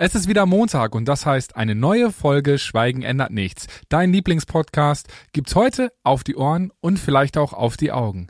Es ist wieder Montag und das heißt eine neue Folge Schweigen ändert nichts. Dein Lieblingspodcast gibt's heute auf die Ohren und vielleicht auch auf die Augen.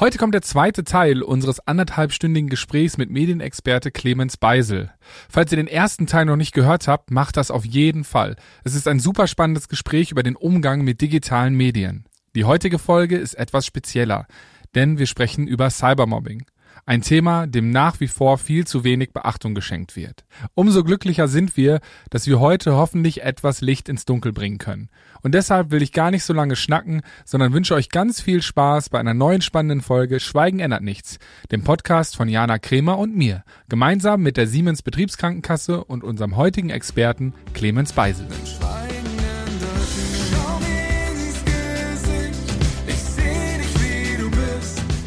Heute kommt der zweite Teil unseres anderthalbstündigen Gesprächs mit Medienexperte Clemens Beisel. Falls ihr den ersten Teil noch nicht gehört habt, macht das auf jeden Fall. Es ist ein super spannendes Gespräch über den Umgang mit digitalen Medien. Die heutige Folge ist etwas spezieller, denn wir sprechen über Cybermobbing. Ein Thema, dem nach wie vor viel zu wenig Beachtung geschenkt wird. Umso glücklicher sind wir, dass wir heute hoffentlich etwas Licht ins Dunkel bringen können. Und deshalb will ich gar nicht so lange schnacken, sondern wünsche euch ganz viel Spaß bei einer neuen spannenden Folge Schweigen ändert nichts, dem Podcast von Jana Kremer und mir, gemeinsam mit der Siemens Betriebskrankenkasse und unserem heutigen Experten Clemens Beisel.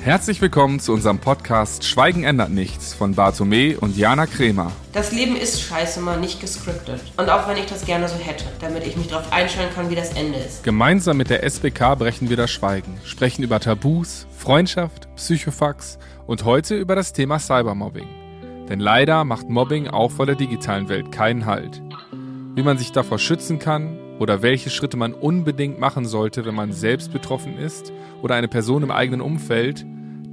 Herzlich willkommen zu unserem Podcast Schweigen ändert nichts von Bartome und Jana Kremer. Das Leben ist scheiße mal nicht gescriptet. Und auch wenn ich das gerne so hätte, damit ich mich darauf einstellen kann, wie das Ende ist. Gemeinsam mit der SBK brechen wir das Schweigen, sprechen über Tabus, Freundschaft, Psychofax und heute über das Thema Cybermobbing. Denn leider macht Mobbing auch vor der digitalen Welt keinen Halt. Wie man sich davor schützen kann oder welche Schritte man unbedingt machen sollte, wenn man selbst betroffen ist oder eine Person im eigenen Umfeld,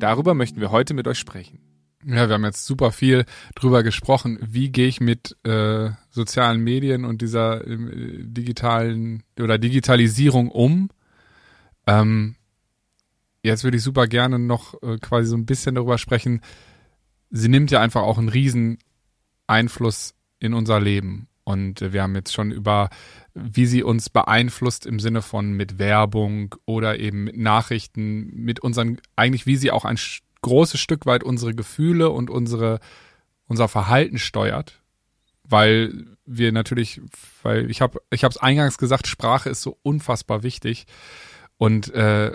Darüber möchten wir heute mit euch sprechen. Ja, wir haben jetzt super viel drüber gesprochen. Wie gehe ich mit äh, sozialen Medien und dieser äh, digitalen oder Digitalisierung um? Ähm, jetzt würde ich super gerne noch äh, quasi so ein bisschen darüber sprechen. Sie nimmt ja einfach auch einen riesen Einfluss in unser Leben. Und wir haben jetzt schon über, wie sie uns beeinflusst im Sinne von mit Werbung oder eben mit Nachrichten, mit unseren, eigentlich wie sie auch ein großes Stück weit unsere Gefühle und unsere, unser Verhalten steuert. Weil wir natürlich, weil ich habe, ich habe eingangs gesagt, Sprache ist so unfassbar wichtig. Und äh,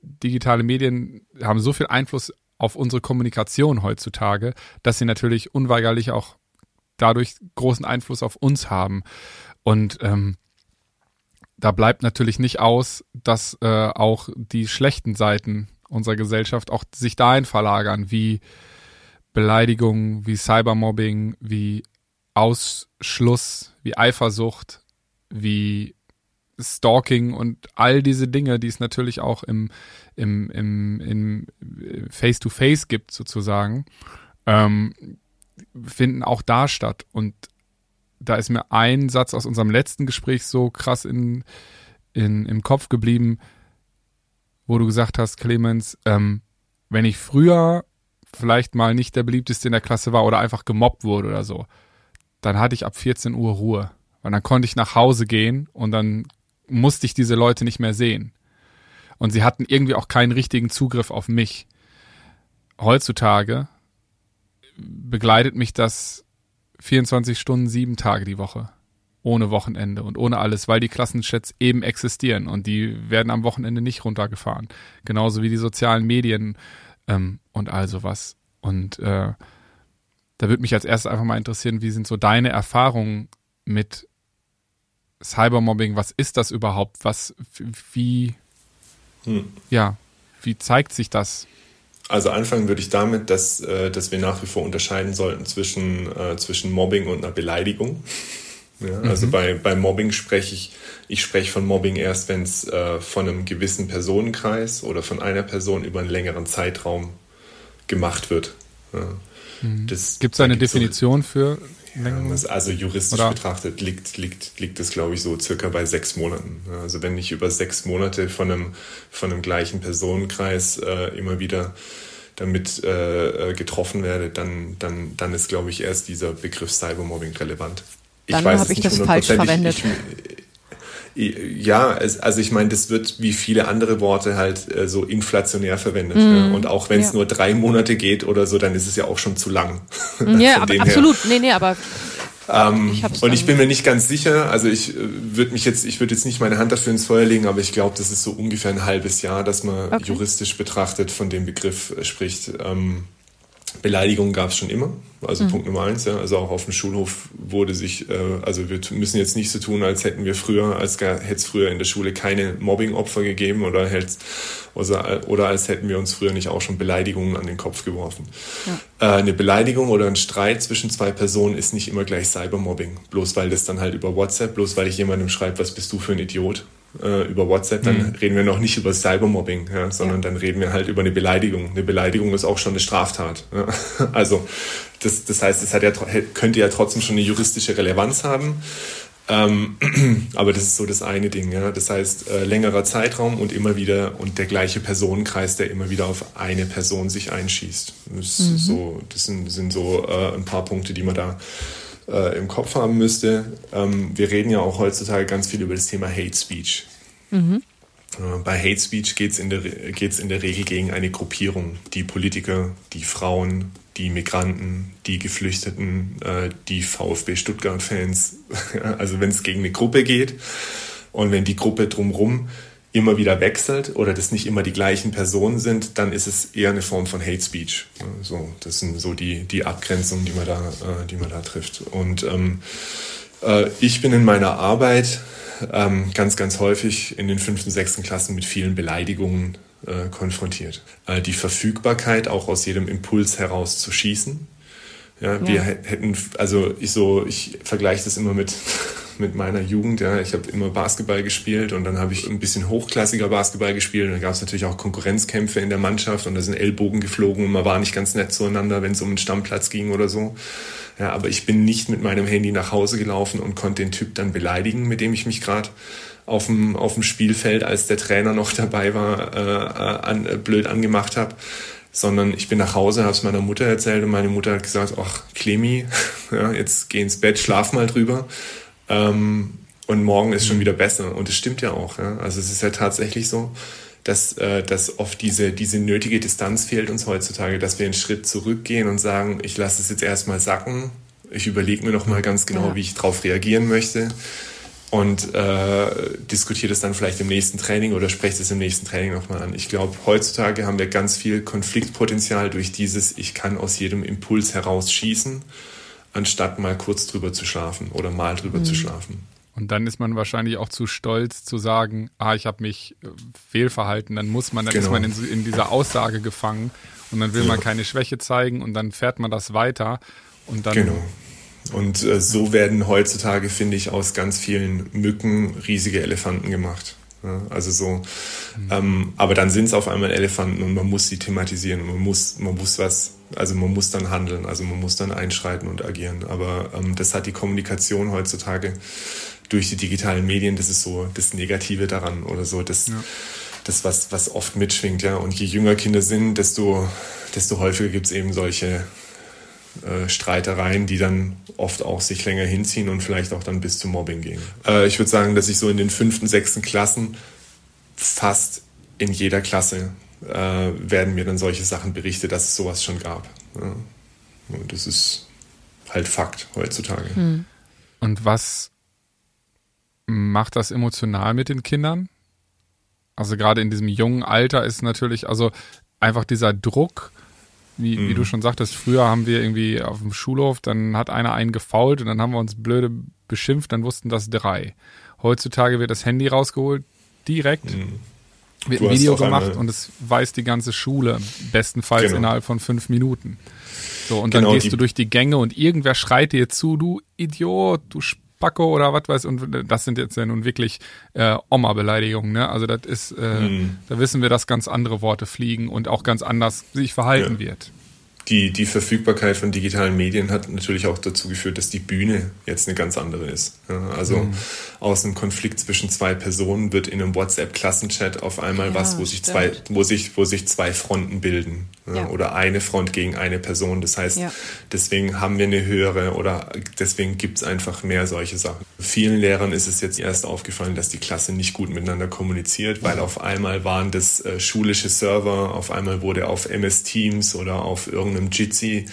digitale Medien haben so viel Einfluss auf unsere Kommunikation heutzutage, dass sie natürlich unweigerlich auch dadurch großen Einfluss auf uns haben. Und ähm, da bleibt natürlich nicht aus, dass äh, auch die schlechten Seiten unserer Gesellschaft auch sich dahin verlagern, wie Beleidigung, wie Cybermobbing, wie Ausschluss, wie Eifersucht, wie Stalking und all diese Dinge, die es natürlich auch im, im, im, im Face-to-Face -face gibt, sozusagen. Ähm, finden auch da statt. Und da ist mir ein Satz aus unserem letzten Gespräch so krass in, in, im Kopf geblieben, wo du gesagt hast, Clemens, ähm, wenn ich früher vielleicht mal nicht der beliebteste in der Klasse war oder einfach gemobbt wurde oder so, dann hatte ich ab 14 Uhr Ruhe. Weil dann konnte ich nach Hause gehen und dann musste ich diese Leute nicht mehr sehen. Und sie hatten irgendwie auch keinen richtigen Zugriff auf mich. Heutzutage begleitet mich das 24 Stunden, sieben Tage die Woche. Ohne Wochenende und ohne alles, weil die Klassenchats eben existieren und die werden am Wochenende nicht runtergefahren. Genauso wie die sozialen Medien ähm, und all sowas. Und äh, da würde mich als erstes einfach mal interessieren, wie sind so deine Erfahrungen mit Cybermobbing? Was ist das überhaupt? Was, wie, hm. ja, wie zeigt sich das? Also anfangen würde ich damit, dass, äh, dass wir nach wie vor unterscheiden sollten zwischen, äh, zwischen Mobbing und einer Beleidigung. Ja, also mhm. bei, bei Mobbing spreche ich, ich spreche von Mobbing erst, wenn es äh, von einem gewissen Personenkreis oder von einer Person über einen längeren Zeitraum gemacht wird. Ja. Mhm. Gibt es eine Definition so, für ja, also juristisch Oder? betrachtet liegt, liegt, liegt es, glaube ich, so circa bei sechs Monaten. Also wenn ich über sechs Monate von einem, von einem gleichen Personenkreis äh, immer wieder damit äh, äh getroffen werde, dann, dann, dann ist, glaube ich, erst dieser Begriff Cybermobbing relevant. Dann habe ich das falsch verwendet. Ich, ja, es, also ich meine, das wird wie viele andere Worte halt äh, so inflationär verwendet. Mm, ja. Und auch wenn es ja. nur drei Monate geht oder so, dann ist es ja auch schon zu lang. Ja, aber absolut. Nee, nee, aber ähm, ich und ich bin mir nicht ganz sicher, also ich äh, würde mich jetzt, ich würde jetzt nicht meine Hand dafür ins Feuer legen, aber ich glaube, das ist so ungefähr ein halbes Jahr, dass man okay. juristisch betrachtet von dem Begriff äh, spricht. Ähm, Beleidigungen gab es schon immer. Also mhm. Punkt Nummer eins, ja. Also auch auf dem Schulhof wurde sich, äh, also wir müssen jetzt nicht so tun, als hätten wir früher, als hätte es früher in der Schule keine Mobbing-Opfer gegeben oder, oder, oder als hätten wir uns früher nicht auch schon Beleidigungen an den Kopf geworfen. Ja. Äh, eine Beleidigung oder ein Streit zwischen zwei Personen ist nicht immer gleich Cybermobbing. Bloß weil das dann halt über WhatsApp, bloß weil ich jemandem schreibe, was bist du für ein Idiot, äh, über WhatsApp, dann mhm. reden wir noch nicht über Cybermobbing, ja, sondern dann reden wir halt über eine Beleidigung. Eine Beleidigung ist auch schon eine Straftat. Ja. Also das, das heißt, es hat ja, könnte ja trotzdem schon eine juristische Relevanz haben. Ähm, aber das ist so das eine Ding. Ja. Das heißt, äh, längerer Zeitraum und immer wieder und der gleiche Personenkreis, der immer wieder auf eine Person sich einschießt. Das, mhm. so, das sind, sind so äh, ein paar Punkte, die man da äh, im Kopf haben müsste. Ähm, wir reden ja auch heutzutage ganz viel über das Thema Hate Speech. Mhm. Äh, bei Hate Speech geht es in, der, in der Regel gegen eine Gruppierung, die Politiker, die Frauen, die Migranten, die Geflüchteten, äh, die VfB Stuttgart-Fans. also wenn es gegen eine Gruppe geht und wenn die Gruppe drumherum immer wieder wechselt oder das nicht immer die gleichen Personen sind, dann ist es eher eine Form von Hate Speech. So, das sind so die, die Abgrenzungen, die man da, äh, die man da trifft. Und ähm, äh, ich bin in meiner Arbeit ähm, ganz, ganz häufig in den fünften, sechsten Klassen mit vielen Beleidigungen äh, konfrontiert. Äh, die Verfügbarkeit, auch aus jedem Impuls heraus zu schießen. Ja, ja. wir hätten, also ich so, ich vergleiche das immer mit mit meiner Jugend. Ja, ich habe immer Basketball gespielt und dann habe ich ein bisschen hochklassiger Basketball gespielt. Und dann gab es natürlich auch Konkurrenzkämpfe in der Mannschaft und da sind Ellbogen geflogen und man war nicht ganz nett zueinander, wenn es um einen Stammplatz ging oder so. Ja, aber ich bin nicht mit meinem Handy nach Hause gelaufen und konnte den Typ dann beleidigen, mit dem ich mich gerade auf dem, auf dem Spielfeld, als der Trainer noch dabei war, äh, äh an, äh, blöd angemacht habe sondern ich bin nach Hause, habe es meiner Mutter erzählt und meine Mutter hat gesagt, ach Clemi, ja, jetzt geh ins Bett, schlaf mal drüber. Ähm, und morgen ist schon mhm. wieder besser. Und es stimmt ja auch. Ja? Also es ist ja tatsächlich so, dass, äh, dass oft diese, diese nötige Distanz fehlt uns heutzutage, dass wir einen Schritt zurückgehen und sagen, ich lasse es jetzt erstmal sacken, ich überlege mir noch mal ganz genau, ja. wie ich darauf reagieren möchte und äh, diskutiere das dann vielleicht im nächsten Training oder spreche das im nächsten Training nochmal an. Ich glaube, heutzutage haben wir ganz viel Konfliktpotenzial durch dieses, ich kann aus jedem Impuls heraus schießen anstatt mal kurz drüber zu schlafen oder mal drüber mhm. zu schlafen. Und dann ist man wahrscheinlich auch zu stolz zu sagen, ah, ich habe mich äh, fehlverhalten. Dann muss man, dann genau. ist man in, in, dieser Aussage gefangen und dann will ja. man keine Schwäche zeigen und dann fährt man das weiter und dann. Genau. Und äh, so werden heutzutage, finde ich, aus ganz vielen Mücken riesige Elefanten gemacht. Ja, also so, mhm. ähm, aber dann sind es auf einmal Elefanten und man muss sie thematisieren. Man muss, man muss was also man muss dann handeln, also man muss dann einschreiten und agieren. Aber ähm, das hat die Kommunikation heutzutage durch die digitalen Medien, das ist so das Negative daran oder so, das, ja. das was, was oft mitschwingt, ja. Und je jünger Kinder sind, desto, desto häufiger gibt es eben solche äh, Streitereien, die dann oft auch sich länger hinziehen und vielleicht auch dann bis zum Mobbing gehen. Äh, ich würde sagen, dass ich so in den fünften, sechsten Klassen fast in jeder Klasse äh, werden mir dann solche Sachen berichtet, dass es sowas schon gab. Ja. Und das ist halt Fakt heutzutage. Hm. Und was macht das emotional mit den Kindern? Also gerade in diesem jungen Alter ist natürlich, also einfach dieser Druck, wie, mhm. wie du schon sagtest, früher haben wir irgendwie auf dem Schulhof, dann hat einer einen gefault und dann haben wir uns blöde beschimpft, dann wussten das drei. Heutzutage wird das Handy rausgeholt, direkt. Mhm wird ein Video gemacht und es weiß die ganze Schule, bestenfalls genau. innerhalb von fünf Minuten. So, und genau, dann gehst du durch die Gänge und irgendwer schreit dir zu, du Idiot, du Spacko oder was weiß und das sind jetzt ja nun wirklich äh, Oma-Beleidigungen, ne? Also das ist, äh, mhm. da wissen wir, dass ganz andere Worte fliegen und auch ganz anders sich verhalten ja. wird die, die Verfügbarkeit von digitalen Medien hat natürlich auch dazu geführt, dass die Bühne jetzt eine ganz andere ist. Ja, also mhm. aus einem Konflikt zwischen zwei Personen wird in einem WhatsApp-Klassenchat auf einmal ja, was, wo sich zwei, wo sich, wo sich zwei Fronten bilden. Ja, oder eine Front gegen eine Person. Das heißt, deswegen haben wir eine höhere oder deswegen gibt es einfach mehr solche Sachen. Vielen Lehrern ist es jetzt erst aufgefallen, dass die Klasse nicht gut miteinander kommuniziert, weil auf einmal waren das äh, schulische Server, auf einmal wurde auf MS Teams oder auf irgendeinem irgendeinem Jitsi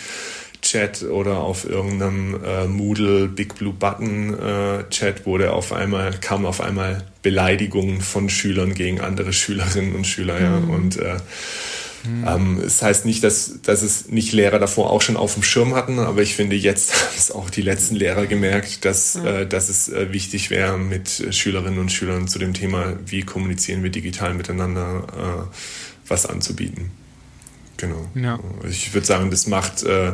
Chat oder auf irgendeinem äh, Moodle Big Blue Button äh, Chat wurde auf einmal kam auf einmal Beleidigungen von Schülern gegen andere Schülerinnen und Schüler ja mhm. und äh, Hm. Ähm, das heißt nicht, dass, dass es nicht Lehrer davor auch schon auf dem Schirm hatten, aber ich finde, jetzt haben es auch die letzten Lehrer gemerkt, dass, mhm. äh, dass es äh, wichtig wäre, mit Schülerinnen und Schülern zu dem Thema, wie kommunizieren wir digital miteinander, äh, was anzubieten. Genau. Ja. Ich würde sagen, das macht äh,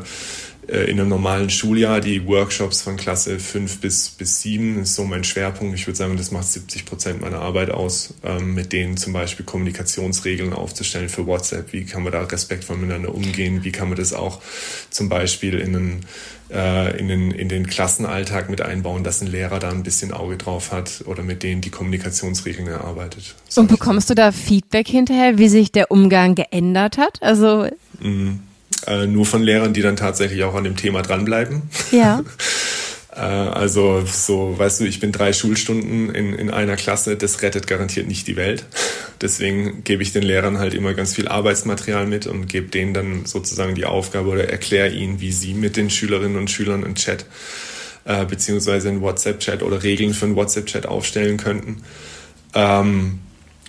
äh, in einem normalen Schuljahr die Workshops von Klasse 5 bis, bis 7 ist so mein Schwerpunkt. Ich würde sagen, das macht 70 Prozent meiner Arbeit aus, ähm, mit denen zum Beispiel Kommunikationsregeln aufzustellen für WhatsApp. Wie kann man da respektvoll miteinander umgehen? Wie kann man das auch zum Beispiel in einen äh, in den, in den Klassenalltag mit einbauen, dass ein Lehrer da ein bisschen Auge drauf hat oder mit denen die Kommunikationsregeln erarbeitet. Und bekommst du da Feedback hinterher, wie sich der Umgang geändert hat? Also mhm. Äh, nur von Lehrern, die dann tatsächlich auch an dem Thema dranbleiben. Ja. äh, also so, weißt du, ich bin drei Schulstunden in, in einer Klasse, das rettet garantiert nicht die Welt. Deswegen gebe ich den Lehrern halt immer ganz viel Arbeitsmaterial mit und gebe denen dann sozusagen die Aufgabe oder erkläre ihnen, wie sie mit den Schülerinnen und Schülern einen Chat äh, beziehungsweise einen WhatsApp-Chat oder Regeln für einen WhatsApp-Chat aufstellen könnten. Ähm,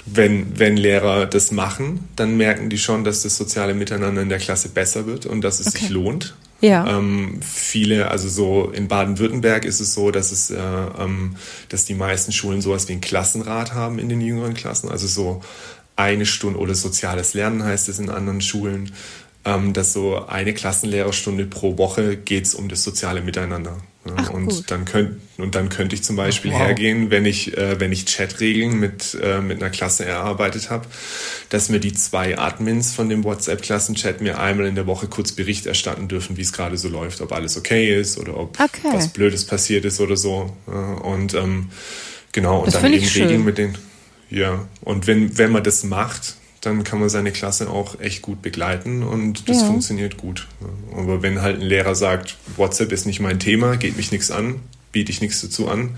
wenn, wenn Lehrer das machen, dann merken die schon, dass das soziale Miteinander in der Klasse besser wird und dass es okay. sich lohnt. Ja. Ähm, viele, also so in Baden-Württemberg ist es so, dass es, äh, ähm, dass die meisten Schulen sowas wie ein Klassenrat haben in den jüngeren Klassen. Also so eine Stunde oder soziales Lernen heißt es in anderen Schulen, ähm, dass so eine Klassenlehrerstunde pro Woche geht es um das soziale Miteinander. Ach, und gut. dann könnt, und dann könnte ich zum Beispiel wow. hergehen, wenn ich äh, wenn ich Chatregeln mit äh, mit einer Klasse erarbeitet habe, dass mir die zwei Admins von dem WhatsApp Klassenchat mir einmal in der Woche kurz Bericht erstatten dürfen, wie es gerade so läuft, ob alles okay ist oder ob okay. was Blödes passiert ist oder so. und ähm, genau und das dann eben Regeln mit den ja und wenn wenn man das macht, dann kann man seine Klasse auch echt gut begleiten und das ja. funktioniert gut. Aber wenn halt ein Lehrer sagt, WhatsApp ist nicht mein Thema, geht mich nichts an, biete ich nichts dazu an,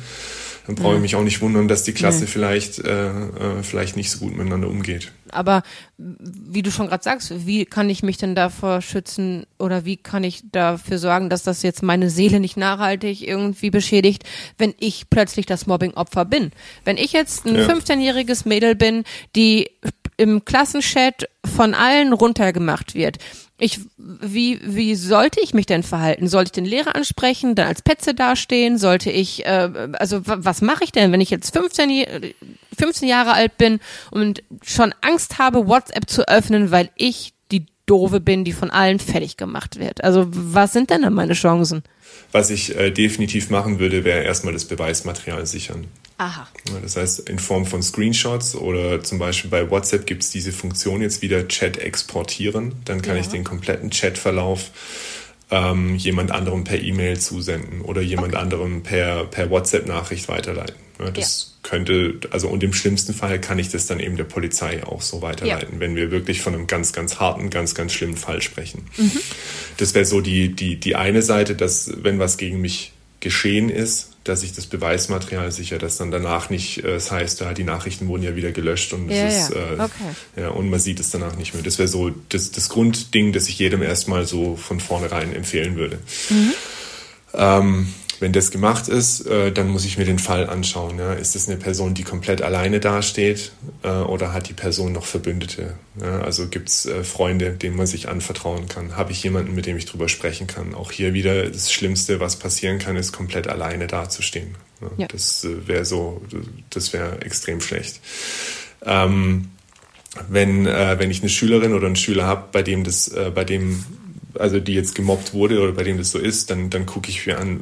dann brauche ich mich auch nicht wundern, dass die Klasse nee. vielleicht, äh, äh, vielleicht nicht so gut miteinander umgeht. Aber wie du schon gerade sagst, wie kann ich mich denn davor schützen oder wie kann ich dafür sorgen, dass das jetzt meine Seele nicht nachhaltig irgendwie beschädigt, wenn ich plötzlich das Mobbing-Opfer bin? Wenn ich jetzt ein ja. 15-jähriges Mädel bin, die im Klassenchat von allen runtergemacht wird. Ich, wie, wie sollte ich mich denn verhalten? Sollte ich den Lehrer ansprechen, dann als Petze dastehen? Sollte ich, äh, also was mache ich denn, wenn ich jetzt 15, 15 Jahre alt bin und schon Angst habe, WhatsApp zu öffnen, weil ich die Doofe bin, die von allen fertig gemacht wird? Also was sind denn dann meine Chancen? Was ich äh, definitiv machen würde, wäre erstmal das Beweismaterial sichern. Aha. Das heißt, in Form von Screenshots oder zum Beispiel bei WhatsApp gibt es diese Funktion jetzt wieder Chat exportieren. Dann kann ja. ich den kompletten Chatverlauf ähm, jemand anderem per E-Mail zusenden oder jemand okay. anderem per, per WhatsApp-Nachricht weiterleiten. Ja, das ja. könnte, also und im schlimmsten Fall kann ich das dann eben der Polizei auch so weiterleiten, wenn wir wirklich von einem ganz, ganz harten, ganz, ganz schlimmen Fall sprechen. Mhm. Das wäre so die, die, die eine Seite, dass wenn was gegen mich geschehen ist, dass ich das Beweismaterial sicher, dass dann danach nicht, äh, das heißt, da die Nachrichten wurden ja wieder gelöscht und ja, ist, ja. Äh, okay. ja, und man sieht es danach nicht mehr. Das wäre so das, das Grundding, das ich jedem erstmal so von vornherein empfehlen würde. Mhm. Ähm, wenn das gemacht ist, äh, dann muss ich mir den Fall anschauen. Ist es eine Person, die komplett alleine dasteht äh, oder hat die Person noch Verbündete? Also gibt es äh, Freunde, denen man sich anvertrauen kann? Habe ich jemanden, mit dem ich drüber sprechen kann? Auch hier wieder das Schlimmste, was passieren kann, ist komplett alleine dazustehen. Ja. Das wäre so, das wäre extrem schlecht. Ähm, wenn, äh, wenn ich eine Schülerin oder einen Schüler habe, bei dem das, äh, bei dem also die jetzt gemobbt wurde oder bei dem das so ist, dann, dann gucke ich mir an,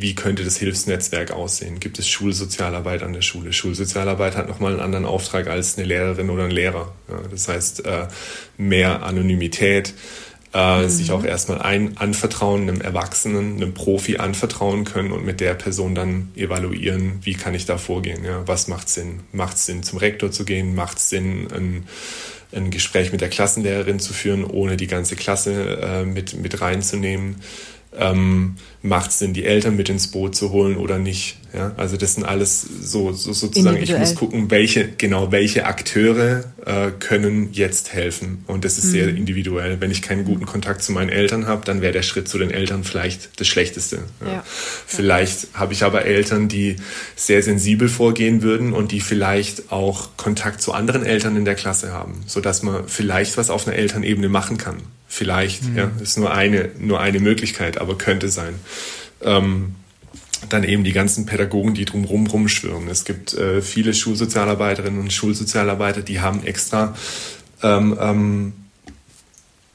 wie könnte das Hilfsnetzwerk aussehen? Gibt es Schulsozialarbeit an der Schule? Schulsozialarbeit hat nochmal einen anderen Auftrag als eine Lehrerin oder ein Lehrer. Das heißt, äh, mehr Anonymität, äh, mhm. sich auch erstmal ein anvertrauen, einem Erwachsenen, einem Profi anvertrauen können und mit der Person dann evaluieren, wie kann ich da vorgehen? Was macht Sinn? Macht es Sinn, zum Rektor zu gehen? Macht es Sinn, ein, ein Gespräch mit der Klassenlehrerin zu führen, ohne die ganze Klasse äh, mit, mit reinzunehmen? Ähm, macht es Sinn, die Eltern mit ins Boot zu holen oder nicht. Ja? Also das sind alles so, so sozusagen, ich muss gucken, welche, genau, welche Akteure äh, können jetzt helfen. Und das ist mhm. sehr individuell. Wenn ich keinen guten Kontakt zu meinen Eltern habe, dann wäre der Schritt zu den Eltern vielleicht das Schlechteste. Ja? Ja. Vielleicht habe ich aber Eltern, die sehr sensibel vorgehen würden und die vielleicht auch Kontakt zu anderen Eltern in der Klasse haben, sodass man vielleicht was auf einer Elternebene machen kann. Vielleicht, mhm. ja, ist nur eine, nur eine Möglichkeit, aber könnte sein. Ähm, dann eben die ganzen Pädagogen, die drumherum rumschwirren. Es gibt äh, viele Schulsozialarbeiterinnen und Schulsozialarbeiter, die haben extra ähm, ähm,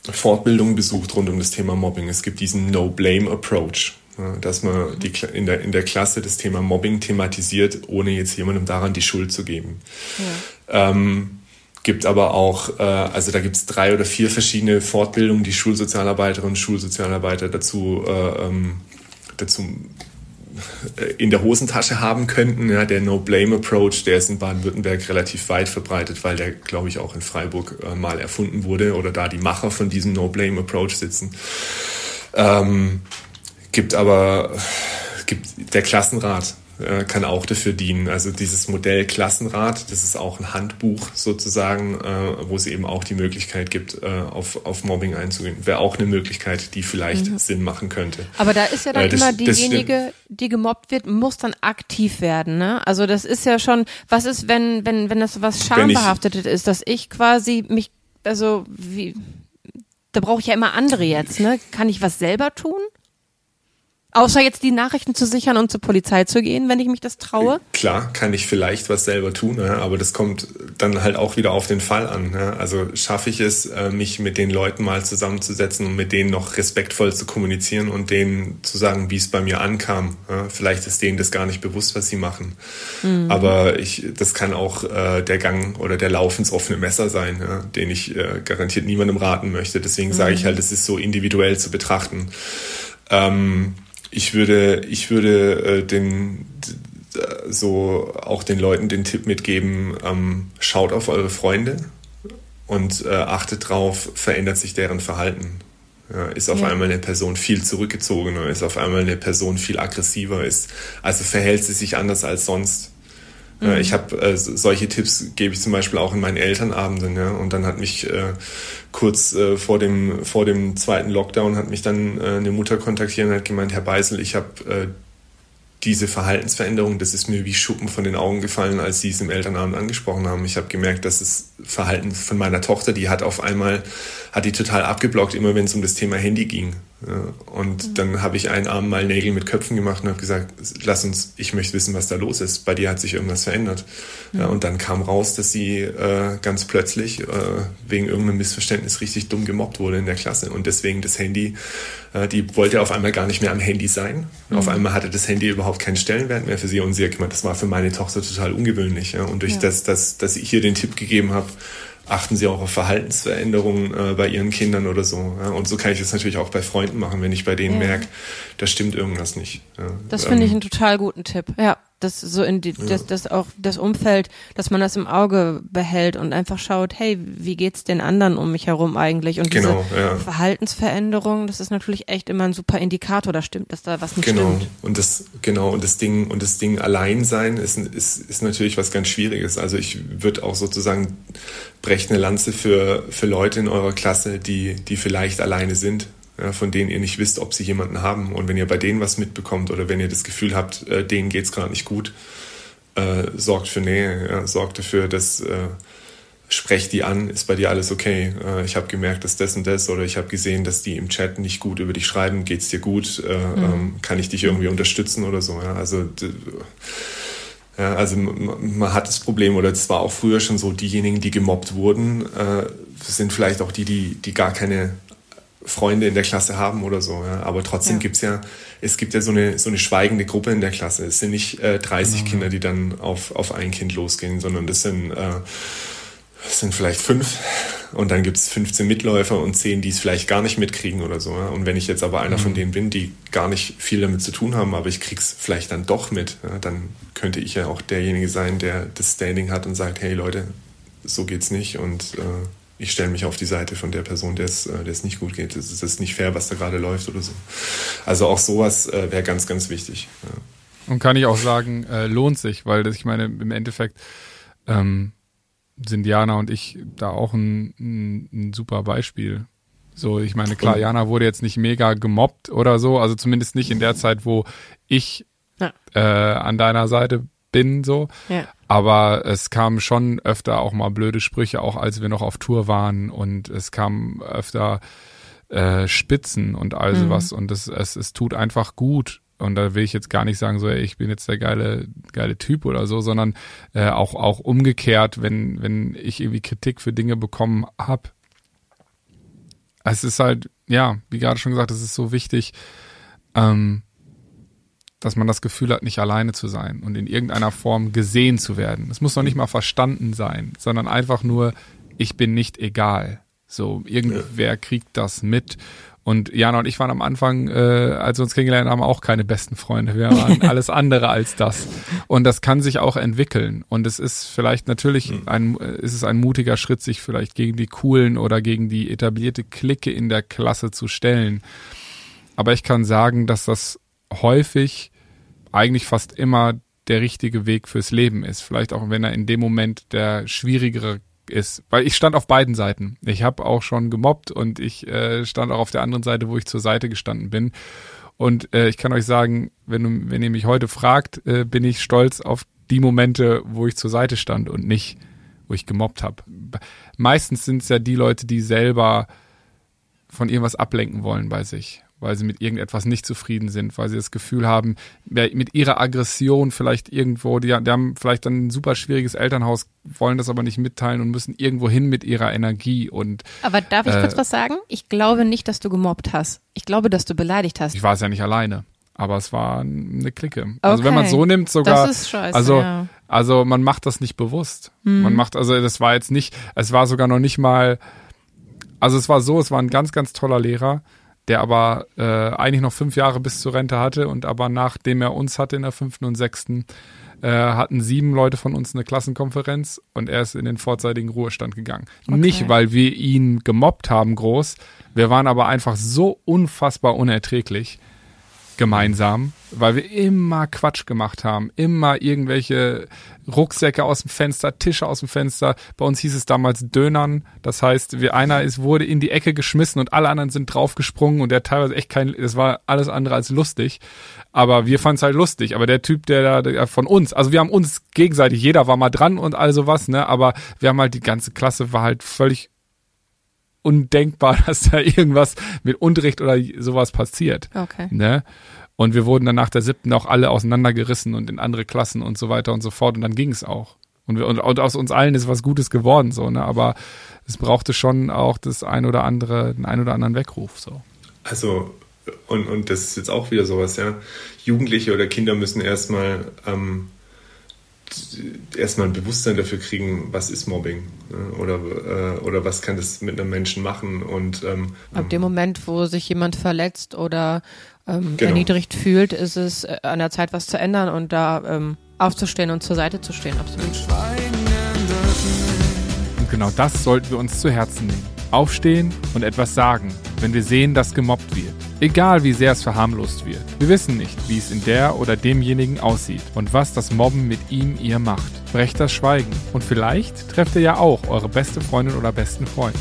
Fortbildungen besucht rund um das Thema Mobbing. Es gibt diesen No-Blame-Approach, ja, dass man die, in, der, in der Klasse das Thema Mobbing thematisiert, ohne jetzt jemandem daran die Schuld zu geben. Ja. Ähm, gibt aber auch, äh, also da gibt es drei oder vier verschiedene Fortbildungen, die Schulsozialarbeiterinnen und Schulsozialarbeiter dazu, äh, ähm, dazu in der Hosentasche haben könnten. Ja, der No-Blame-Approach, der ist in Baden-Württemberg relativ weit verbreitet, weil der, glaube ich, auch in Freiburg äh, mal erfunden wurde oder da die Macher von diesem No-Blame-Approach sitzen. Ähm, gibt aber gibt der Klassenrat äh, kann auch dafür dienen. Also dieses Modell Klassenrat, das ist auch ein Handbuch sozusagen, äh, wo es eben auch die Möglichkeit gibt, äh, auf, auf Mobbing einzugehen. Wäre auch eine Möglichkeit, die vielleicht mhm. Sinn machen könnte. Aber da ist ja dann das, immer diejenige, die gemobbt wird, muss dann aktiv werden. Ne? Also das ist ja schon, was ist, wenn, wenn, wenn das was schambehaftetes ist, dass ich quasi mich, also wie, da brauche ich ja immer andere jetzt, ne? Kann ich was selber tun? Außer jetzt die Nachrichten zu sichern und zur Polizei zu gehen, wenn ich mich das traue? Klar, kann ich vielleicht was selber tun, aber das kommt dann halt auch wieder auf den Fall an. Also schaffe ich es, äh, mich mit den Leuten mal zusammenzusetzen und mit denen noch respektvoll zu kommunizieren und denen zu sagen, wie es bei mir ankam. Vielleicht ist denen das gar nicht bewusst, was sie machen. Mhm. Aber ich, das kann auch äh, der Gang oder der Lauf ins offene Messer sein, den ich äh, garantiert niemandem raten möchte. Deswegen mhm. sage ich halt, es ist so individuell zu betrachten. Ähm, ich würde, ich würde äh, den so auch den Leuten den Tipp mitgeben, ähm, schaut auf eure Freunde und äh, achtet drauf, verändert sich deren Verhalten. Ja, ist auf ja. einmal eine Person viel zurückgezogener, ist auf einmal eine Person viel aggressiver, ist, also verhält sie sich anders als sonst. Mhm. Ich habe äh, solche Tipps gebe ich zum Beispiel auch in meinen Elternabenden. Ja? Und dann hat mich äh, kurz äh, vor dem vor dem zweiten Lockdown hat mich dann äh, eine Mutter kontaktiert und hat gemeint, Herr Beisel, ich habe äh, diese Verhaltensveränderung, das ist mir wie Schuppen von den Augen gefallen, als Sie es im Elternabend angesprochen haben. Ich habe gemerkt, dass das Verhalten von meiner Tochter, die hat auf einmal, hat die total abgeblockt, immer wenn es um das Thema Handy ging. Und mhm. dann habe ich einen Abend mal Nägel mit Köpfen gemacht und habe gesagt, lass uns, ich möchte wissen, was da los ist. Bei dir hat sich irgendwas verändert. Mhm. Ja, und dann kam raus, dass sie äh, ganz plötzlich äh, wegen irgendeinem Missverständnis richtig dumm gemobbt wurde in der Klasse. Und deswegen das Handy, äh, die wollte auf einmal gar nicht mehr am Handy sein. Mhm. Auf einmal hatte das Handy überhaupt keinen Stellenwert mehr für sie. Und sie hat gemeint, das war für meine Tochter total ungewöhnlich. Ja. Und durch ja. das, dass, dass ich ihr den Tipp gegeben habe, achten sie auch auf Verhaltensveränderungen äh, bei ihren Kindern oder so. Ja? Und so kann ich es natürlich auch bei Freunden machen, wenn ich bei denen ja. merke, da stimmt irgendwas nicht. Ja? Das finde ähm, ich einen total guten Tipp. Ja das so in die, ja. das, das auch das Umfeld, dass man das im Auge behält und einfach schaut, hey, wie geht's den anderen um mich herum eigentlich? Und genau, diese ja. Verhaltensveränderung, das ist natürlich echt immer ein super Indikator, da stimmt, dass da was nicht genau. stimmt. Und das, genau, und das Ding, und das Ding allein sein ist, ist, ist natürlich was ganz Schwieriges. Also ich würde auch sozusagen brechen eine Lanze für, für Leute in eurer Klasse, die, die vielleicht alleine sind von denen ihr nicht wisst, ob sie jemanden haben. Und wenn ihr bei denen was mitbekommt oder wenn ihr das Gefühl habt, äh, denen geht's gerade nicht gut, äh, sorgt für Nähe, ja, sorgt dafür, dass äh, sprecht die an, ist bei dir alles okay. Äh, ich habe gemerkt, dass das und das oder ich habe gesehen, dass die im Chat nicht gut über dich schreiben, geht's dir gut, äh, mhm. ähm, kann ich dich irgendwie unterstützen oder so. Ja? Also ja, also man hat das Problem, oder es war auch früher schon so, diejenigen, die gemobbt wurden, äh, sind vielleicht auch die, die, die gar keine Freunde in der Klasse haben oder so. Ja. Aber trotzdem ja. gibt's ja, es gibt ja so eine, so eine schweigende Gruppe in der Klasse. Es sind nicht äh, 30 genau. Kinder, die dann auf, auf ein Kind losgehen, sondern das sind, äh, das sind vielleicht fünf. Und dann gibt's 15 Mitläufer und 10, die es vielleicht gar nicht mitkriegen oder so. Ja. Und wenn ich jetzt aber einer mhm. von denen bin, die gar nicht viel damit zu tun haben, aber ich krieg's vielleicht dann doch mit, ja, dann könnte ich ja auch derjenige sein, der das Standing hat und sagt, hey Leute, so geht's nicht und äh, ich stelle mich auf die Seite von der Person, der es, äh, der es nicht gut geht. Es ist nicht fair, was da gerade läuft oder so. Also auch sowas äh, wäre ganz, ganz wichtig. Ja. Und kann ich auch sagen, äh, lohnt sich, weil das, ich meine, im Endeffekt ähm, sind Jana und ich da auch ein, ein, ein super Beispiel. So, ich meine, klar, Jana wurde jetzt nicht mega gemobbt oder so, also zumindest nicht in der Zeit, wo ich ja. äh, an deiner Seite bin, so. Ja. Aber es kamen schon öfter auch mal blöde Sprüche, auch als wir noch auf Tour waren und es kamen öfter äh, Spitzen und all sowas mhm. und es, es, es tut einfach gut. Und da will ich jetzt gar nicht sagen, so, ey, ich bin jetzt der geile, geile Typ oder so, sondern äh, auch, auch umgekehrt, wenn, wenn ich irgendwie Kritik für Dinge bekommen habe. Es ist halt, ja, wie gerade schon gesagt, es ist so wichtig, ähm, dass man das Gefühl hat, nicht alleine zu sein und in irgendeiner Form gesehen zu werden. Es muss noch nicht mal verstanden sein, sondern einfach nur, ich bin nicht egal. So, irgendwer ja. kriegt das mit. Und Jana und ich waren am Anfang, äh, als wir uns kennengelernt haben, auch keine besten Freunde. Wir waren alles andere als das. Und das kann sich auch entwickeln. Und es ist vielleicht natürlich hm. ein, ist es ein mutiger Schritt, sich vielleicht gegen die coolen oder gegen die etablierte Clique in der Klasse zu stellen. Aber ich kann sagen, dass das häufig eigentlich fast immer der richtige Weg fürs Leben ist. Vielleicht auch, wenn er in dem Moment der schwierigere ist. Weil ich stand auf beiden Seiten. Ich habe auch schon gemobbt und ich äh, stand auch auf der anderen Seite, wo ich zur Seite gestanden bin. Und äh, ich kann euch sagen, wenn, du, wenn ihr mich heute fragt, äh, bin ich stolz auf die Momente, wo ich zur Seite stand und nicht, wo ich gemobbt habe. Meistens sind es ja die Leute, die selber von irgendwas ablenken wollen bei sich weil sie mit irgendetwas nicht zufrieden sind, weil sie das Gefühl haben, mit ihrer Aggression vielleicht irgendwo, die, die haben vielleicht ein super schwieriges Elternhaus, wollen das aber nicht mitteilen und müssen irgendwo hin mit ihrer Energie und. Aber darf ich äh, kurz was sagen? Ich glaube nicht, dass du gemobbt hast. Ich glaube, dass du beleidigt hast. Ich war es ja nicht alleine. Aber es war eine Clique. Okay. Also wenn man so nimmt, sogar. Das ist scheiße, also, ja. also man macht das nicht bewusst. Hm. Man macht, also das war jetzt nicht, es war sogar noch nicht mal, also es war so, es war ein ganz, ganz toller Lehrer der aber äh, eigentlich noch fünf Jahre bis zur Rente hatte und aber nachdem er uns hatte in der fünften und sechsten, äh, hatten sieben Leute von uns eine Klassenkonferenz und er ist in den vorzeitigen Ruhestand gegangen. Okay. Nicht, weil wir ihn gemobbt haben groß, wir waren aber einfach so unfassbar unerträglich, gemeinsam, weil wir immer Quatsch gemacht haben, immer irgendwelche Rucksäcke aus dem Fenster, Tische aus dem Fenster. Bei uns hieß es damals Dönern, das heißt, wir einer ist wurde in die Ecke geschmissen und alle anderen sind draufgesprungen und der teilweise echt kein, das war alles andere als lustig, aber wir fanden es halt lustig. Aber der Typ, der da von uns, also wir haben uns gegenseitig, jeder war mal dran und all sowas, ne, aber wir haben halt die ganze Klasse war halt völlig undenkbar, dass da irgendwas mit Unterricht oder sowas passiert. Okay. Ne? Und wir wurden dann nach der siebten auch alle auseinandergerissen und in andere Klassen und so weiter und so fort. Und dann ging es auch. Und, wir, und, und, aus uns allen ist was Gutes geworden, so, ne? Aber es brauchte schon auch das ein oder andere, den ein oder anderen Weckruf, so. Also, und, und das ist jetzt auch wieder sowas, ja. Jugendliche oder Kinder müssen erstmal ähm, erstmal ein Bewusstsein dafür kriegen, was ist Mobbing ne? oder, äh, oder was kann das mit einem Menschen machen. Und, ähm, Ab dem Moment, wo sich jemand verletzt oder ähm, genau. erniedrigt fühlt, ist es äh, an der Zeit, was zu ändern und da ähm, aufzustehen und zur Seite zu stehen. Absolut. Und genau das sollten wir uns zu Herzen nehmen. Aufstehen und etwas sagen, wenn wir sehen, dass gemobbt wird. Egal wie sehr es verharmlost wird. Wir wissen nicht, wie es in der oder demjenigen aussieht und was das Mobben mit ihm, ihr macht. Brecht das Schweigen und vielleicht trefft ihr ja auch eure beste Freundin oder besten Freund.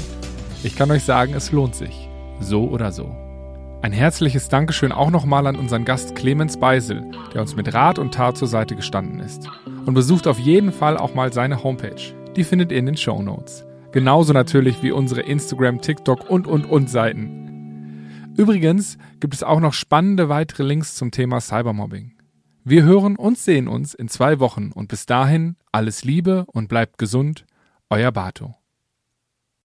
Ich kann euch sagen, es lohnt sich. So oder so. Ein herzliches Dankeschön auch nochmal an unseren Gast Clemens Beisel, der uns mit Rat und Tat zur Seite gestanden ist. Und besucht auf jeden Fall auch mal seine Homepage. Die findet ihr in den Show Notes. Genauso natürlich wie unsere Instagram, TikTok und und und Seiten. Übrigens gibt es auch noch spannende weitere Links zum Thema Cybermobbing. Wir hören und sehen uns in zwei Wochen und bis dahin alles Liebe und bleibt gesund, euer Bato.